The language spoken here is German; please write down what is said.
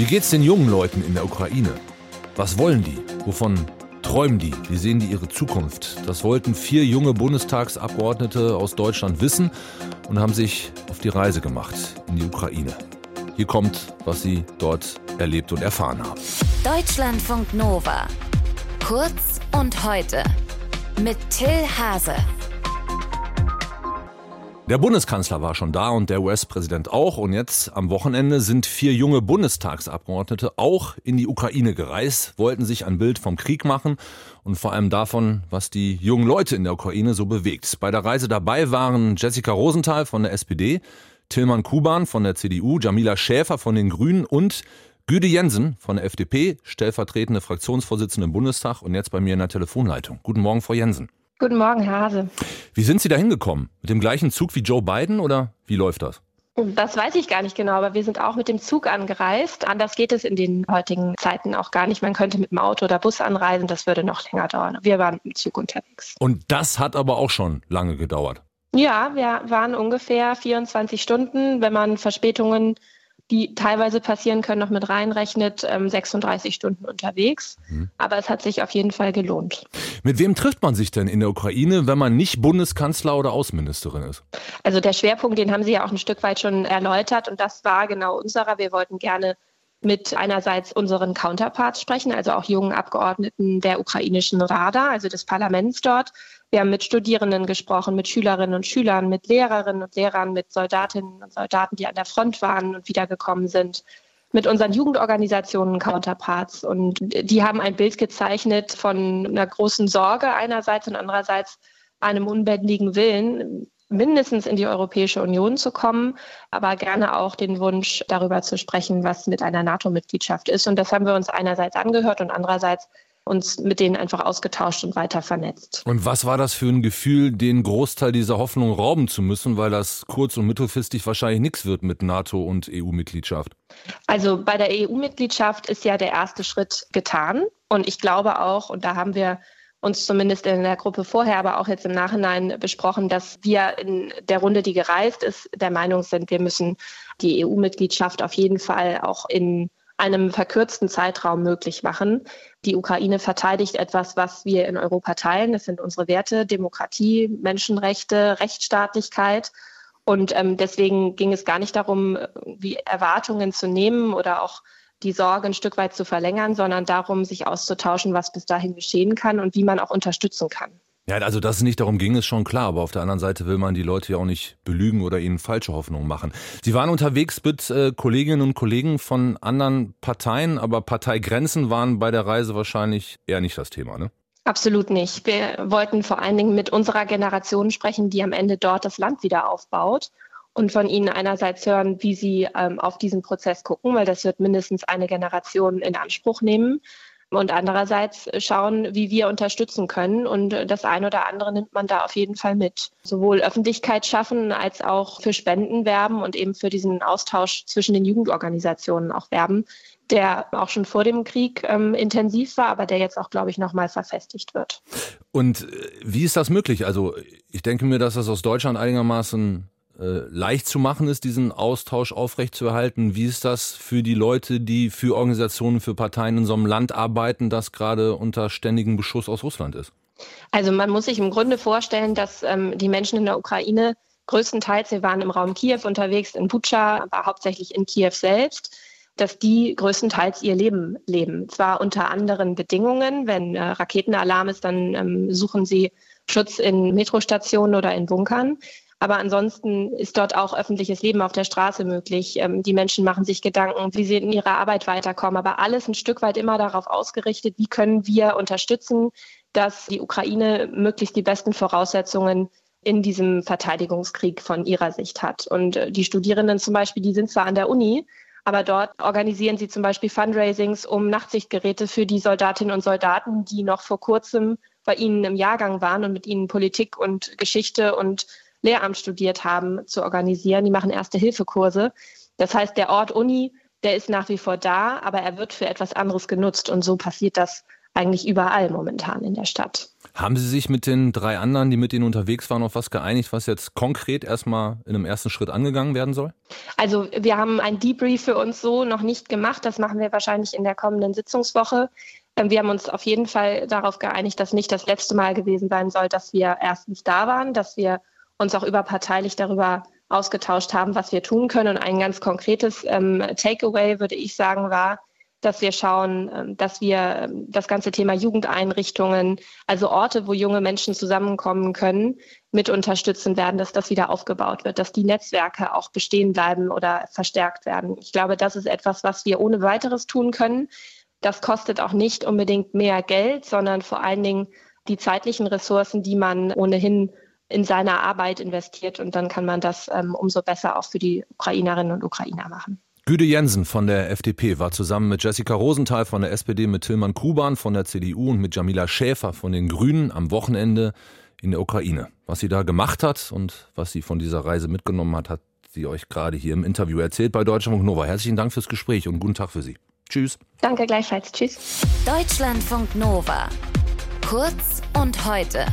Wie geht's den jungen Leuten in der Ukraine? Was wollen die? Wovon träumen die? Wie sehen die ihre Zukunft? Das wollten vier junge Bundestagsabgeordnete aus Deutschland wissen und haben sich auf die Reise gemacht in die Ukraine. Hier kommt, was sie dort erlebt und erfahren haben. Deutschlandfunk Nova. Kurz und heute. Mit Till Hase. Der Bundeskanzler war schon da und der US-Präsident auch. Und jetzt am Wochenende sind vier junge Bundestagsabgeordnete auch in die Ukraine gereist, wollten sich ein Bild vom Krieg machen und vor allem davon, was die jungen Leute in der Ukraine so bewegt. Bei der Reise dabei waren Jessica Rosenthal von der SPD, Tilman Kuban von der CDU, Jamila Schäfer von den Grünen und Güde Jensen von der FDP, stellvertretende Fraktionsvorsitzende im Bundestag und jetzt bei mir in der Telefonleitung. Guten Morgen, Frau Jensen. Guten Morgen, Herr Hase. Wie sind Sie da hingekommen? Mit dem gleichen Zug wie Joe Biden oder wie läuft das? Das weiß ich gar nicht genau, aber wir sind auch mit dem Zug angereist. Anders geht es in den heutigen Zeiten auch gar nicht. Man könnte mit dem Auto oder Bus anreisen, das würde noch länger dauern. Wir waren mit dem Zug unterwegs. Und das hat aber auch schon lange gedauert. Ja, wir waren ungefähr 24 Stunden, wenn man Verspätungen die teilweise passieren können, noch mit reinrechnet, 36 ähm, Stunden unterwegs. Mhm. Aber es hat sich auf jeden Fall gelohnt. Mit wem trifft man sich denn in der Ukraine, wenn man nicht Bundeskanzler oder Außenministerin ist? Also der Schwerpunkt, den haben Sie ja auch ein Stück weit schon erläutert und das war genau unserer. Wir wollten gerne mit einerseits unseren Counterparts sprechen, also auch jungen Abgeordneten der ukrainischen Rada, also des Parlaments dort. Wir haben mit Studierenden gesprochen, mit Schülerinnen und Schülern, mit Lehrerinnen und Lehrern, mit Soldatinnen und Soldaten, die an der Front waren und wiedergekommen sind, mit unseren Jugendorganisationen Counterparts. Und die haben ein Bild gezeichnet von einer großen Sorge einerseits und andererseits einem unbändigen Willen, mindestens in die Europäische Union zu kommen, aber gerne auch den Wunsch, darüber zu sprechen, was mit einer NATO-Mitgliedschaft ist. Und das haben wir uns einerseits angehört und andererseits uns mit denen einfach ausgetauscht und weiter vernetzt. Und was war das für ein Gefühl, den Großteil dieser Hoffnung rauben zu müssen, weil das kurz- und mittelfristig wahrscheinlich nichts wird mit NATO und EU-Mitgliedschaft? Also bei der EU-Mitgliedschaft ist ja der erste Schritt getan. Und ich glaube auch, und da haben wir uns zumindest in der Gruppe vorher, aber auch jetzt im Nachhinein besprochen, dass wir in der Runde, die gereist ist, der Meinung sind, wir müssen die EU-Mitgliedschaft auf jeden Fall auch in einem verkürzten Zeitraum möglich machen. Die Ukraine verteidigt etwas, was wir in Europa teilen. Das sind unsere Werte, Demokratie, Menschenrechte, Rechtsstaatlichkeit. Und ähm, deswegen ging es gar nicht darum, wie Erwartungen zu nehmen oder auch die Sorge ein Stück weit zu verlängern, sondern darum, sich auszutauschen, was bis dahin geschehen kann und wie man auch unterstützen kann. Ja, also dass es nicht darum ging, ist schon klar, aber auf der anderen Seite will man die Leute ja auch nicht belügen oder ihnen falsche Hoffnungen machen. Sie waren unterwegs mit äh, Kolleginnen und Kollegen von anderen Parteien, aber Parteigrenzen waren bei der Reise wahrscheinlich eher nicht das Thema, ne? Absolut nicht. Wir wollten vor allen Dingen mit unserer Generation sprechen, die am Ende dort das Land wieder aufbaut und von Ihnen einerseits hören, wie Sie ähm, auf diesen Prozess gucken, weil das wird mindestens eine Generation in Anspruch nehmen. Und andererseits schauen, wie wir unterstützen können. Und das eine oder andere nimmt man da auf jeden Fall mit. Sowohl Öffentlichkeit schaffen als auch für Spenden werben und eben für diesen Austausch zwischen den Jugendorganisationen auch werben, der auch schon vor dem Krieg ähm, intensiv war, aber der jetzt auch, glaube ich, nochmal verfestigt wird. Und äh, wie ist das möglich? Also ich denke mir, dass das aus Deutschland einigermaßen leicht zu machen ist, diesen Austausch aufrechtzuerhalten? Wie ist das für die Leute, die für Organisationen, für Parteien in so einem Land arbeiten, das gerade unter ständigem Beschuss aus Russland ist? Also man muss sich im Grunde vorstellen, dass ähm, die Menschen in der Ukraine größtenteils, wir waren im Raum Kiew unterwegs, in Butscha, aber hauptsächlich in Kiew selbst, dass die größtenteils ihr Leben leben. Zwar unter anderen Bedingungen, wenn äh, Raketenalarm ist, dann ähm, suchen sie Schutz in Metrostationen oder in Bunkern. Aber ansonsten ist dort auch öffentliches Leben auf der Straße möglich. Ähm, die Menschen machen sich Gedanken, wie sie in ihrer Arbeit weiterkommen. Aber alles ein Stück weit immer darauf ausgerichtet, wie können wir unterstützen, dass die Ukraine möglichst die besten Voraussetzungen in diesem Verteidigungskrieg von ihrer Sicht hat. Und äh, die Studierenden zum Beispiel, die sind zwar an der Uni, aber dort organisieren sie zum Beispiel Fundraisings um Nachtsichtgeräte für die Soldatinnen und Soldaten, die noch vor kurzem bei ihnen im Jahrgang waren und mit ihnen Politik und Geschichte und Lehramt studiert haben, zu organisieren. Die machen Erste-Hilfe-Kurse. Das heißt, der Ort Uni, der ist nach wie vor da, aber er wird für etwas anderes genutzt. Und so passiert das eigentlich überall momentan in der Stadt. Haben Sie sich mit den drei anderen, die mit Ihnen unterwegs waren, auf was geeinigt, was jetzt konkret erstmal in einem ersten Schritt angegangen werden soll? Also wir haben ein Debrief für uns so noch nicht gemacht. Das machen wir wahrscheinlich in der kommenden Sitzungswoche. Ähm, wir haben uns auf jeden Fall darauf geeinigt, dass nicht das letzte Mal gewesen sein soll, dass wir erstens da waren, dass wir uns auch überparteilich darüber ausgetauscht haben, was wir tun können. Und ein ganz konkretes ähm, Takeaway, würde ich sagen, war, dass wir schauen, ähm, dass wir ähm, das ganze Thema Jugendeinrichtungen, also Orte, wo junge Menschen zusammenkommen können, mit unterstützen werden, dass das wieder aufgebaut wird, dass die Netzwerke auch bestehen bleiben oder verstärkt werden. Ich glaube, das ist etwas, was wir ohne weiteres tun können. Das kostet auch nicht unbedingt mehr Geld, sondern vor allen Dingen die zeitlichen Ressourcen, die man ohnehin in seiner Arbeit investiert. Und dann kann man das ähm, umso besser auch für die Ukrainerinnen und Ukrainer machen. Güde Jensen von der FDP war zusammen mit Jessica Rosenthal von der SPD, mit Tilman Kuban von der CDU und mit Jamila Schäfer von den Grünen am Wochenende in der Ukraine. Was sie da gemacht hat und was sie von dieser Reise mitgenommen hat, hat sie euch gerade hier im Interview erzählt bei Deutschlandfunk Nova. Herzlichen Dank fürs Gespräch und guten Tag für Sie. Tschüss. Danke gleichfalls. Tschüss. Deutschlandfunk Nova. Kurz und heute.